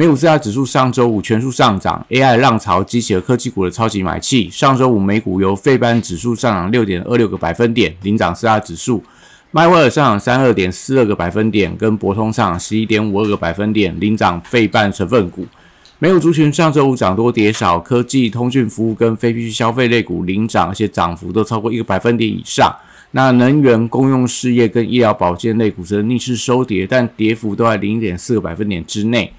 美股四大指数上周五全数上涨，AI 浪潮激起了科技股的超级买气。上周五美股由费班指数上涨六点二六个百分点，领涨四大指数；迈威尔上涨三二点四二个百分点，跟博通上涨十一点五二个百分点，领涨费半成分股。美股族群上周五涨多跌少，科技、通讯服务跟非必需消费类股领涨，而且涨幅都超过一个百分点以上。那能源、公用事业跟医疗保健类股则逆势收跌，但跌幅都在零点四个百分点之内。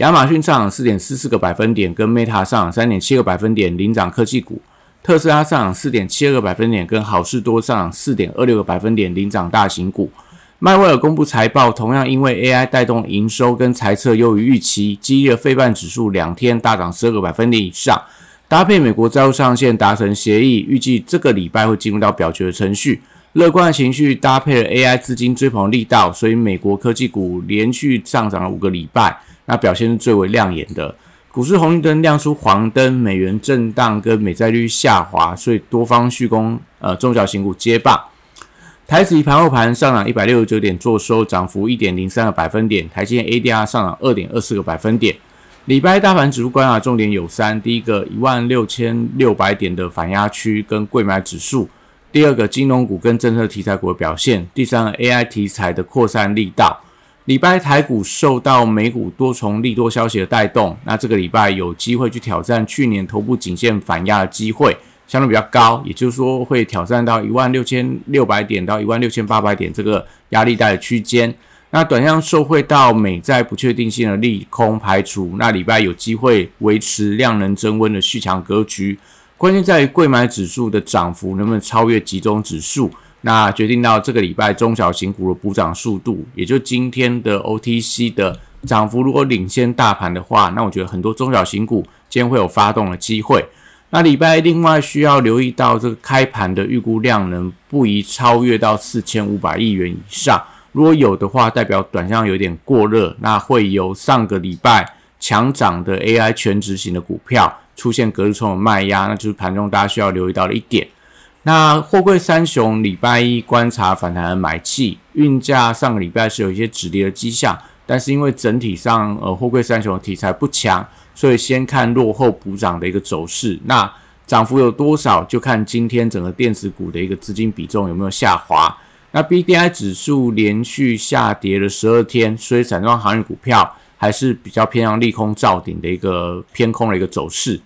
亚马逊上涨四点四四个百分点，跟 Meta 上涨三点七个百分点，领涨科技股；特斯拉上涨四点七二个百分点，跟好事多上涨四点二六个百分点，领涨大型股。迈威尔公布财报，同样因为 AI 带动营收跟财测优于预期，激励了费半指数两天大涨十二个百分点以上。搭配美国债务上限达成协议，预计这个礼拜会进入到表决的程序。乐观的情绪搭配了 AI 资金追捧力道，所以美国科技股连续上涨了五个礼拜。那表现是最为亮眼的，股市红绿灯亮出黄灯，美元震荡跟美债率下滑，所以多方续攻，呃，中小型股接棒。台指盘后盘上涨一百六十九点，做收涨幅一点零三个百分点。台积电 ADR 上涨二点二四个百分点。礼拜大盘指数观察重点有三：第一个一万六千六百点的反压区跟贵买指数；第二个金融股跟政策题材股的表现；第三个 AI 题材的扩散力道。礼拜台股受到美股多重利多消息的带动，那这个礼拜有机会去挑战去年头部颈线反压的机会，相对比较高，也就是说会挑战到一万六千六百点到一万六千八百点这个压力带的区间。那短向受惠到美债不确定性的利空排除，那礼拜有机会维持量能增温的续强格局。关键在于贵买指数的涨幅能不能超越集中指数。那决定到这个礼拜中小型股的补涨速度，也就今天的 OTC 的涨幅如果领先大盘的话，那我觉得很多中小型股今天会有发动的机会。那礼拜另外需要留意到这个开盘的预估量能不宜超越到四千五百亿元以上，如果有的话，代表短向有点过热，那会由上个礼拜强涨的 AI 全值型的股票出现隔日冲的卖压，那就是盘中大家需要留意到的一点。那货柜三雄礼拜一观察反弹的买气，运价上个礼拜是有一些止跌的迹象，但是因为整体上呃货柜三雄的题材不强，所以先看落后补涨的一个走势。那涨幅有多少，就看今天整个电子股的一个资金比重有没有下滑。那 B D I 指数连续下跌了十二天，所以散装航运股票还是比较偏向利空造顶的一个偏空的一个走势。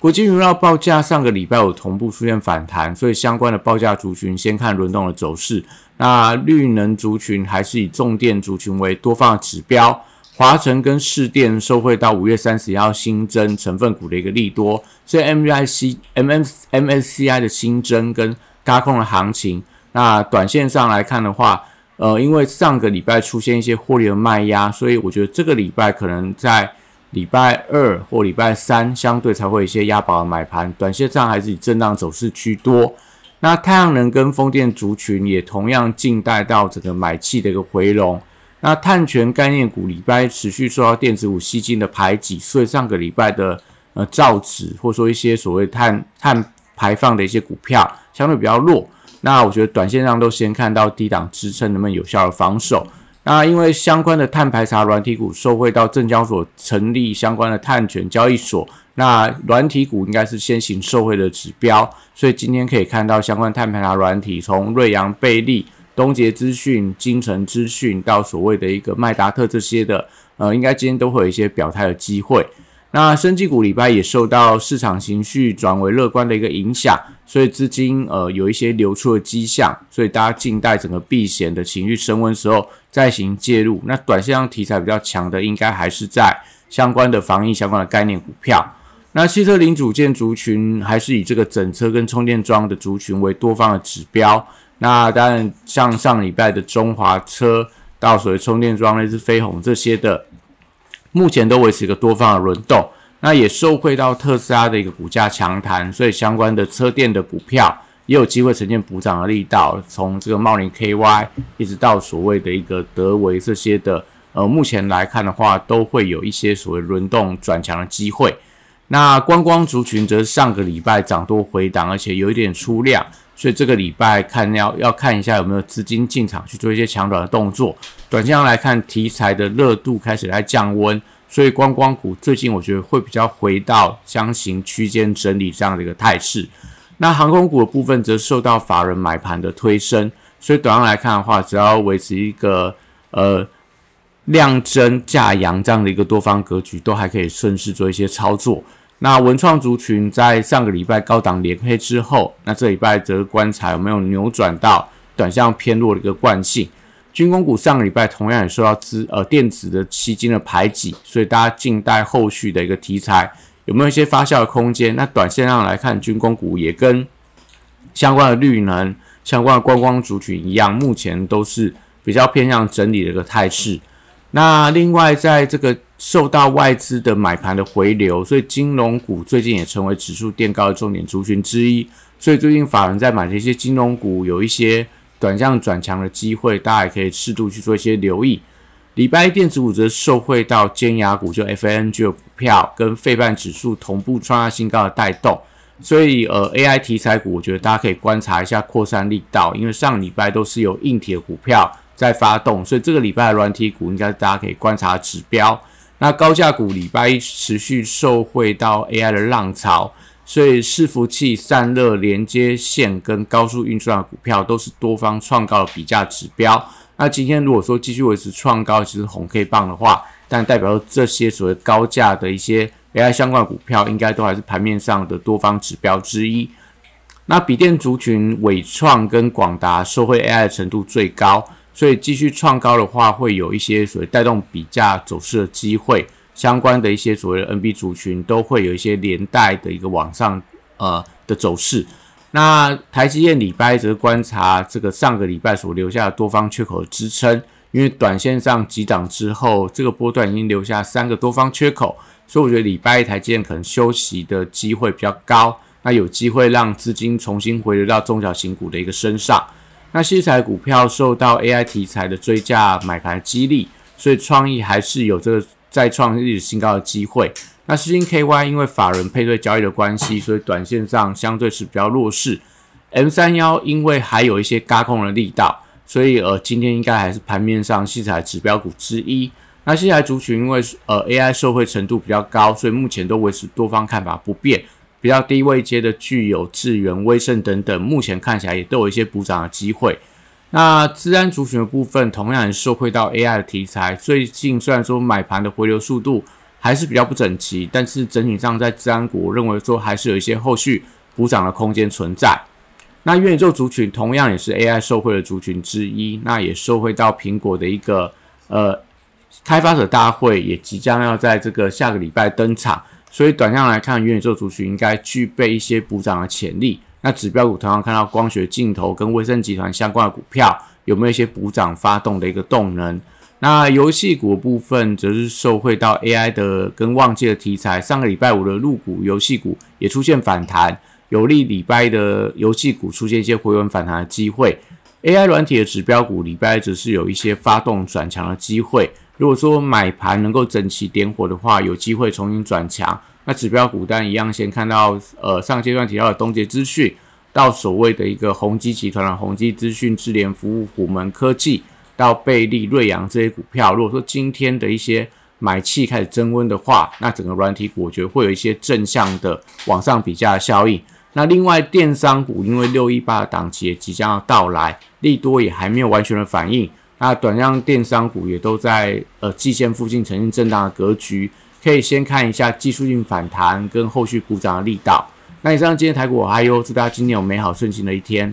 国际原料报价上个礼拜有同步出现反弹，所以相关的报价族群先看轮动的走势。那绿能族群还是以重电族群为多方的指标。华晨跟市电受惠到五月三十一号新增成分股的一个利多，所以 M V I C M M M S C I 的新增跟高控的行情。那短线上来看的话，呃，因为上个礼拜出现一些获利的卖压，所以我觉得这个礼拜可能在。礼拜二或礼拜三相对才会有一些押宝的买盘，短线上还是以震荡走势居多。那太阳能跟风电族群也同样静待到整个买气的一个回笼。那碳权概念股礼拜持续受到电子股吸金的排挤，所以上个礼拜的呃造纸或者说一些所谓碳碳排放的一些股票相对比较弱。那我觉得短线上都先看到低档支撑能不能有效的防守。那因为相关的碳排查软体股受惠到证交所成立相关的碳权交易所，那软体股应该是先行受惠的指标，所以今天可以看到相关碳排查软体，从瑞阳、贝利、东杰资讯、金城资讯到所谓的一个麦达特这些的，呃，应该今天都会有一些表态的机会。那生技股礼拜也受到市场情绪转为乐观的一个影响，所以资金呃有一些流出的迹象，所以大家静待整个避险的情绪升温时候再行介入。那短线上题材比较强的，应该还是在相关的防疫相关的概念股票。那汽车零组件族群还是以这个整车跟充电桩的族群为多方的指标。那当然像上礼拜的中华车到所谓充电桩类似飞鸿这些的。目前都维持一个多方的轮动。那也受惠到特斯拉的一个股价强弹，所以相关的车电的股票也有机会呈现补涨的力道。从这个茂林 KY 一直到所谓的一个德维这些的，呃，目前来看的话，都会有一些所谓轮动转强的机会。那观光族群则是上个礼拜涨多回档，而且有一点出量，所以这个礼拜看要要看一下有没有资金进场去做一些强短的动作。短线上来看，题材的热度开始在降温，所以观光股最近我觉得会比较回到箱型区间整理这样的一个态势。那航空股的部分则受到法人买盘的推升，所以短上来看的话，只要维持一个呃量增价扬这样的一个多方格局，都还可以顺势做一些操作。那文创族群在上个礼拜高档连黑之后，那这礼拜则观察有没有扭转到短向偏弱的一个惯性。军工股上个礼拜同样也受到资呃电子的吸金的排挤，所以大家静待后续的一个题材有没有一些发酵的空间。那短线上来看，军工股也跟相关的绿能、相关的观光族群一样，目前都是比较偏向整理的一个态势。那另外在这个受到外资的买盘的回流，所以金融股最近也成为指数垫高的重点族群之一。所以最近法人在买的一些金融股，有一些短向转强的机会，大家也可以适度去做一些留意。礼拜一电子股则受惠到尖牙股，就 FNG 的股票跟费半指数同步创下新高的带动。所以呃 AI 题材股，我觉得大家可以观察一下扩散力道，因为上礼拜都是有硬体的股票在发动，所以这个礼拜的软体股应该大家可以观察指标。那高价股礼拜一持续受惠到 AI 的浪潮，所以伺服器散热连接线跟高速运算的股票都是多方创高的比价指标。那今天如果说继续维持创高，其实红 K 棒的话，但代表这些所谓高价的一些 AI 相关股票，应该都还是盘面上的多方指标之一。那笔电族群伟创跟广达受惠 AI 的程度最高。所以继续创高的话，会有一些所谓带动比价走势的机会，相关的一些所谓的 NB 族群都会有一些连带的一个往上呃的走势。那台积电礼拜则观察这个上个礼拜所留下的多方缺口的支撑，因为短线上急涨之后，这个波段已经留下三个多方缺口，所以我觉得礼拜一台积电可能休息的机会比较高，那有机会让资金重新回流到中小型股的一个身上。那西材股票受到 AI 题材的追价买盘激励，所以创意还是有这个再创历史新高的机会。那新金 KY 因为法人配对交易的关系，所以短线上相对是比较弱势。M 三幺因为还有一些轧空的力道，所以呃今天应该还是盘面上西材指标股之一。那西材族群因为呃 AI 受惠程度比较高，所以目前都维持多方看法不变。比较低位阶的具有智源、威盛等等，目前看起来也都有一些补涨的机会。那治安族群的部分，同样也受惠到 AI 的题材。最近虽然说买盘的回流速度还是比较不整齐，但是整体上在治安股，认为说还是有一些后续补涨的空间存在。那元宇宙族群同样也是 AI 受惠的族群之一，那也受惠到苹果的一个呃开发者大会，也即将要在这个下个礼拜登场。所以短向来看，元宇宙族群应该具备一些补涨的潜力。那指标股同样看到光学镜头跟威盛集团相关的股票有没有一些补涨发动的一个动能？那游戏股部分则是受惠到 AI 的跟旺季的题材。上个礼拜五的入股游戏股也出现反弹，有利礼拜的游戏股出现一些回稳反弹的机会。AI 软体的指标股礼拜则是有一些发动转强的机会。如果说买盘能够整齐点火的话，有机会重新转强。那指标股单一样，先看到呃上阶段提到的东杰资讯，到所谓的一个宏基集团的宏基资讯、智联服务、虎门科技，到贝利、瑞阳这些股票。如果说今天的一些买气开始增温的话，那整个软体股我觉得会有一些正向的往上比价的效应。那另外电商股，因为六一八的档期也即将要到来，利多也还没有完全的反应。那短量电商股也都在呃季线附近呈现震荡的格局，可以先看一下技术性反弹跟后续补涨的力道。那以上今天台股还有祝大家今天有美好顺心的一天。